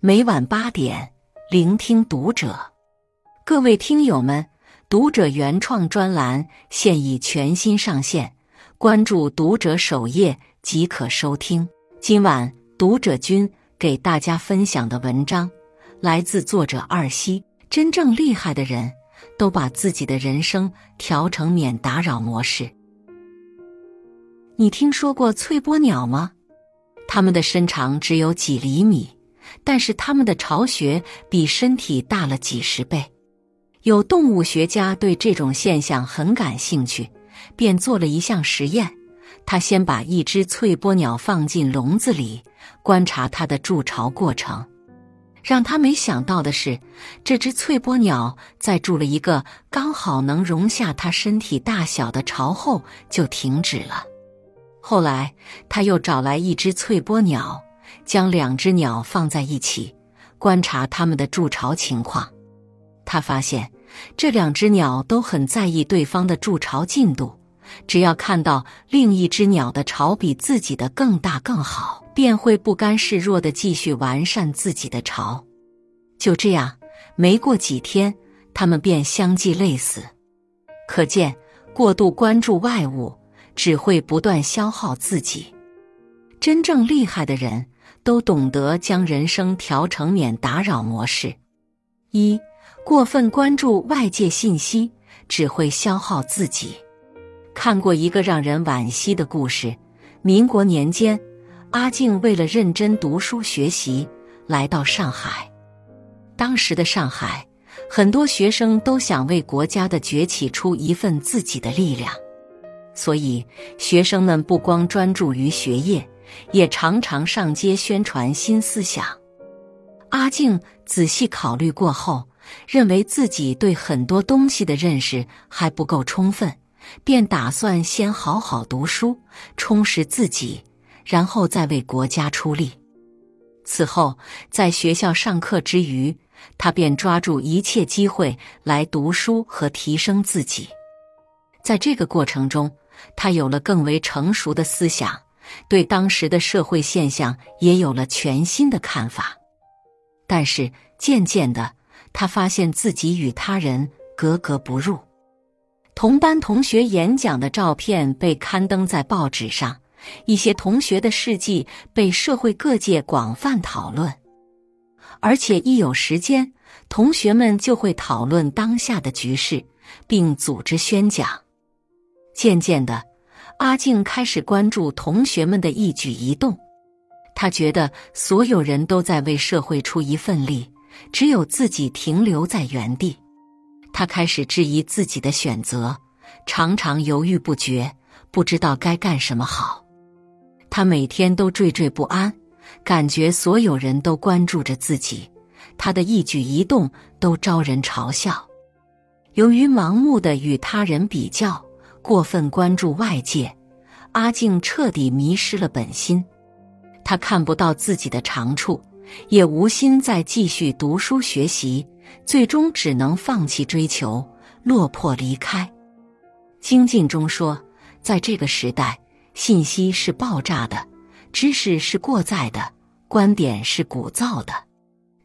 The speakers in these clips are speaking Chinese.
每晚八点，聆听读者。各位听友们，读者原创专栏现已全新上线，关注读者首页即可收听。今晚读者君给大家分享的文章来自作者二西。真正厉害的人都把自己的人生调成免打扰模式。你听说过翠波鸟吗？它们的身长只有几厘米。但是它们的巢穴比身体大了几十倍，有动物学家对这种现象很感兴趣，便做了一项实验。他先把一只翠波鸟放进笼子里，观察它的筑巢过程。让他没想到的是，这只翠波鸟在筑了一个刚好能容下它身体大小的巢后就停止了。后来他又找来一只翠波鸟。将两只鸟放在一起，观察它们的筑巢情况。他发现这两只鸟都很在意对方的筑巢进度，只要看到另一只鸟的巢比自己的更大更好，便会不甘示弱地继续完善自己的巢。就这样，没过几天，它们便相继累死。可见，过度关注外物只会不断消耗自己。真正厉害的人。都懂得将人生调成免打扰模式。一过分关注外界信息，只会消耗自己。看过一个让人惋惜的故事：民国年间，阿静为了认真读书学习，来到上海。当时的上海，很多学生都想为国家的崛起出一份自己的力量，所以学生们不光专注于学业。也常常上街宣传新思想。阿静仔细考虑过后，认为自己对很多东西的认识还不够充分，便打算先好好读书，充实自己，然后再为国家出力。此后，在学校上课之余，他便抓住一切机会来读书和提升自己。在这个过程中，他有了更为成熟的思想。对当时的社会现象也有了全新的看法，但是渐渐的，他发现自己与他人格格不入。同班同学演讲的照片被刊登在报纸上，一些同学的事迹被社会各界广泛讨论，而且一有时间，同学们就会讨论当下的局势，并组织宣讲。渐渐的。阿静开始关注同学们的一举一动，他觉得所有人都在为社会出一份力，只有自己停留在原地。他开始质疑自己的选择，常常犹豫不决，不知道该干什么好。他每天都惴惴不安，感觉所有人都关注着自己，他的一举一动都招人嘲笑。由于盲目的与他人比较。过分关注外界，阿静彻底迷失了本心。他看不到自己的长处，也无心再继续读书学习，最终只能放弃追求，落魄离开。精进中说，在这个时代，信息是爆炸的，知识是过载的，观点是鼓噪的。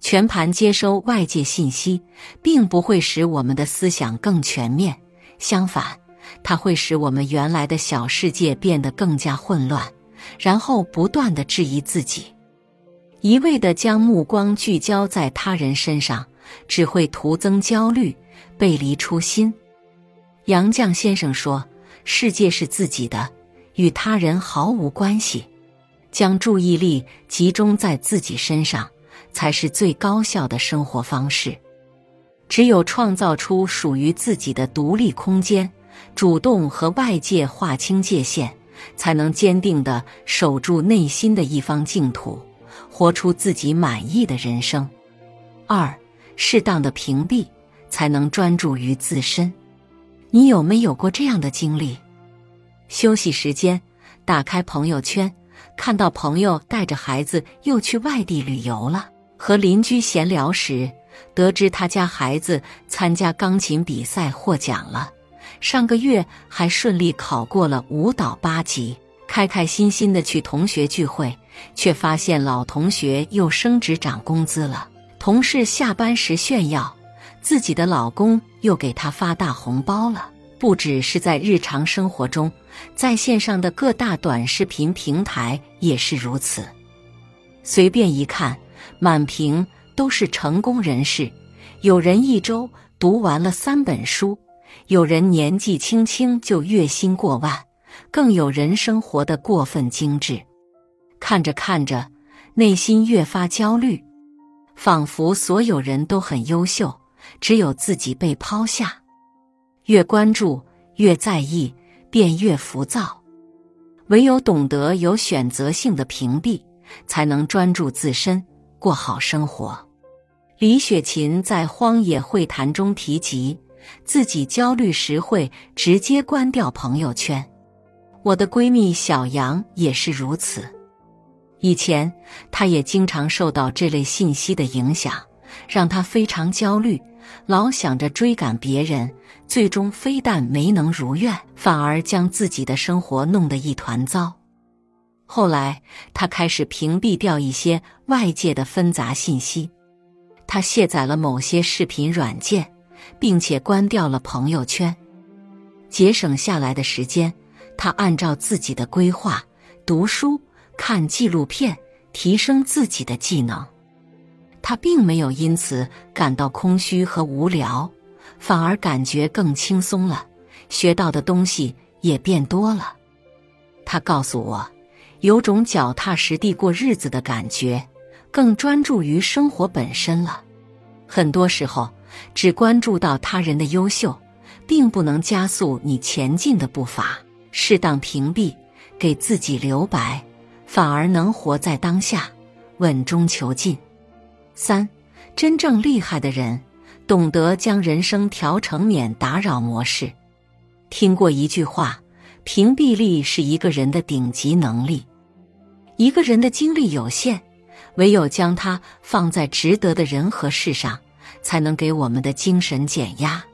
全盘接收外界信息，并不会使我们的思想更全面，相反。它会使我们原来的小世界变得更加混乱，然后不断的质疑自己，一味的将目光聚焦在他人身上，只会徒增焦虑，背离初心。杨绛先生说：“世界是自己的，与他人毫无关系。将注意力集中在自己身上，才是最高效的生活方式。只有创造出属于自己的独立空间。”主动和外界划清界限，才能坚定的守住内心的一方净土，活出自己满意的人生。二，适当的屏蔽，才能专注于自身。你有没有过这样的经历？休息时间，打开朋友圈，看到朋友带着孩子又去外地旅游了；和邻居闲聊时，得知他家孩子参加钢琴比赛获奖了。上个月还顺利考过了舞蹈八级，开开心心的去同学聚会，却发现老同学又升职涨工资了，同事下班时炫耀自己的老公又给她发大红包了。不只是在日常生活中，在线上的各大短视频平台也是如此。随便一看，满屏都是成功人士，有人一周读完了三本书，有人年纪轻轻就月薪过万，更有人生活得过分精致。看着看着，内心越发焦虑，仿佛所有人都很优秀，只有自己被抛下。越关注，越在意，便越浮躁。唯有懂得有选择性的屏蔽，才能专注自身，过好生活。李雪琴在《荒野会谈》中提及，自己焦虑时会直接关掉朋友圈。我的闺蜜小杨也是如此。以前，她也经常受到这类信息的影响，让她非常焦虑。老想着追赶别人，最终非但没能如愿，反而将自己的生活弄得一团糟。后来，他开始屏蔽掉一些外界的纷杂信息，他卸载了某些视频软件，并且关掉了朋友圈。节省下来的时间，他按照自己的规划读书、看纪录片，提升自己的技能。他并没有因此感到空虚和无聊，反而感觉更轻松了，学到的东西也变多了。他告诉我，有种脚踏实地过日子的感觉，更专注于生活本身了。很多时候，只关注到他人的优秀，并不能加速你前进的步伐。适当屏蔽，给自己留白，反而能活在当下，稳中求进。三，真正厉害的人懂得将人生调成免打扰模式。听过一句话：屏蔽力是一个人的顶级能力。一个人的精力有限，唯有将它放在值得的人和事上，才能给我们的精神减压。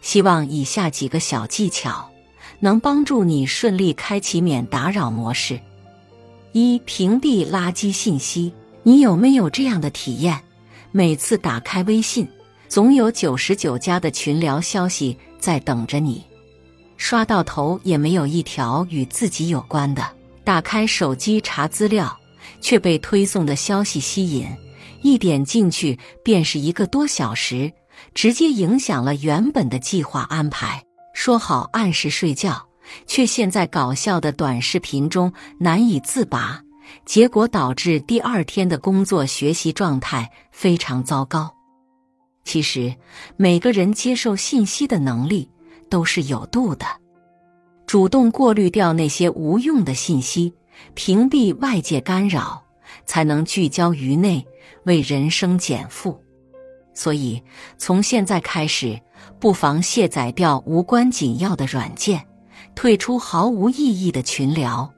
希望以下几个小技巧能帮助你顺利开启免打扰模式：一、屏蔽垃圾信息。你有没有这样的体验？每次打开微信，总有九十九加的群聊消息在等着你，刷到头也没有一条与自己有关的。打开手机查资料，却被推送的消息吸引，一点进去便是一个多小时，直接影响了原本的计划安排。说好按时睡觉，却陷在搞笑的短视频中难以自拔。结果导致第二天的工作学习状态非常糟糕。其实，每个人接受信息的能力都是有度的，主动过滤掉那些无用的信息，屏蔽外界干扰，才能聚焦于内，为人生减负。所以，从现在开始，不妨卸载掉无关紧要的软件，退出毫无意义的群聊。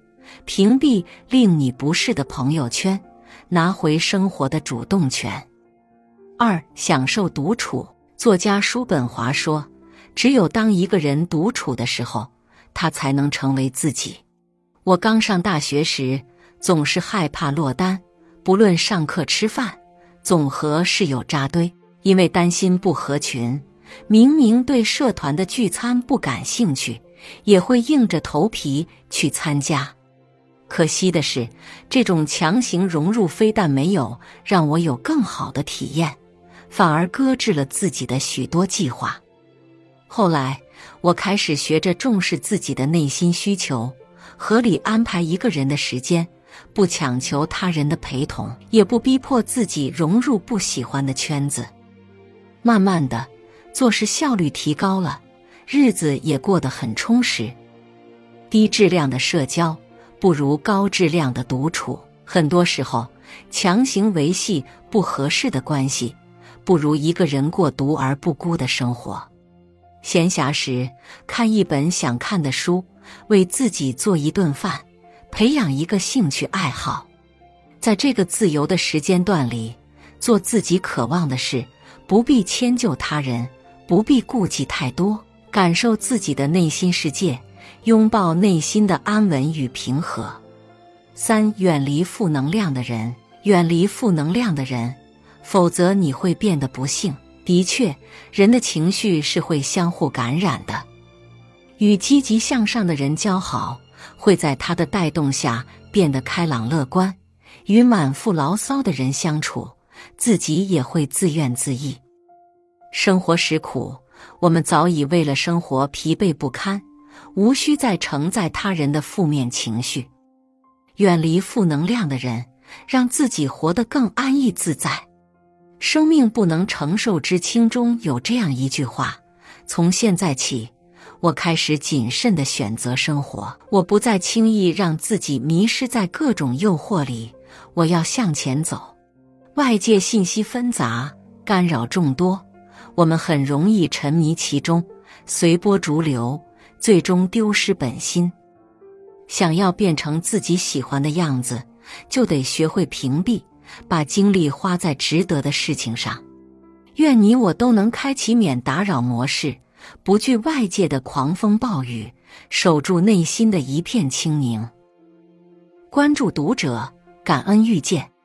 屏蔽令你不适的朋友圈，拿回生活的主动权。二、享受独处。作家叔本华说：“只有当一个人独处的时候，他才能成为自己。”我刚上大学时，总是害怕落单，不论上课、吃饭，总和室友扎堆，因为担心不合群。明明对社团的聚餐不感兴趣，也会硬着头皮去参加。可惜的是，这种强行融入非但没有让我有更好的体验，反而搁置了自己的许多计划。后来，我开始学着重视自己的内心需求，合理安排一个人的时间，不强求他人的陪同，也不逼迫自己融入不喜欢的圈子。慢慢的，做事效率提高了，日子也过得很充实。低质量的社交。不如高质量的独处。很多时候，强行维系不合适的关系，不如一个人过独而不孤的生活。闲暇时看一本想看的书，为自己做一顿饭，培养一个兴趣爱好。在这个自由的时间段里，做自己渴望的事，不必迁就他人，不必顾忌太多，感受自己的内心世界。拥抱内心的安稳与平和。三、远离负能量的人，远离负能量的人，否则你会变得不幸。的确，人的情绪是会相互感染的。与积极向上的人交好，会在他的带动下变得开朗乐观；与满腹牢骚的人相处，自己也会自怨自艾。生活实苦，我们早已为了生活疲惫不堪，无需再承载他人的负面情绪。远离负能量的人，让自己活得更安逸自在。生命不能承受之轻中有这样一句话：从现在起，我开始谨慎的选择生活，我不再轻易让自己迷失在各种诱惑里。我要向前走。外界信息纷杂，干扰众多。我们很容易沉迷其中，随波逐流，最终丢失本心。想要变成自己喜欢的样子，就得学会屏蔽，把精力花在值得的事情上。愿你我都能开启免打扰模式，不惧外界的狂风暴雨，守住内心的一片清明。关注读者，感恩遇见。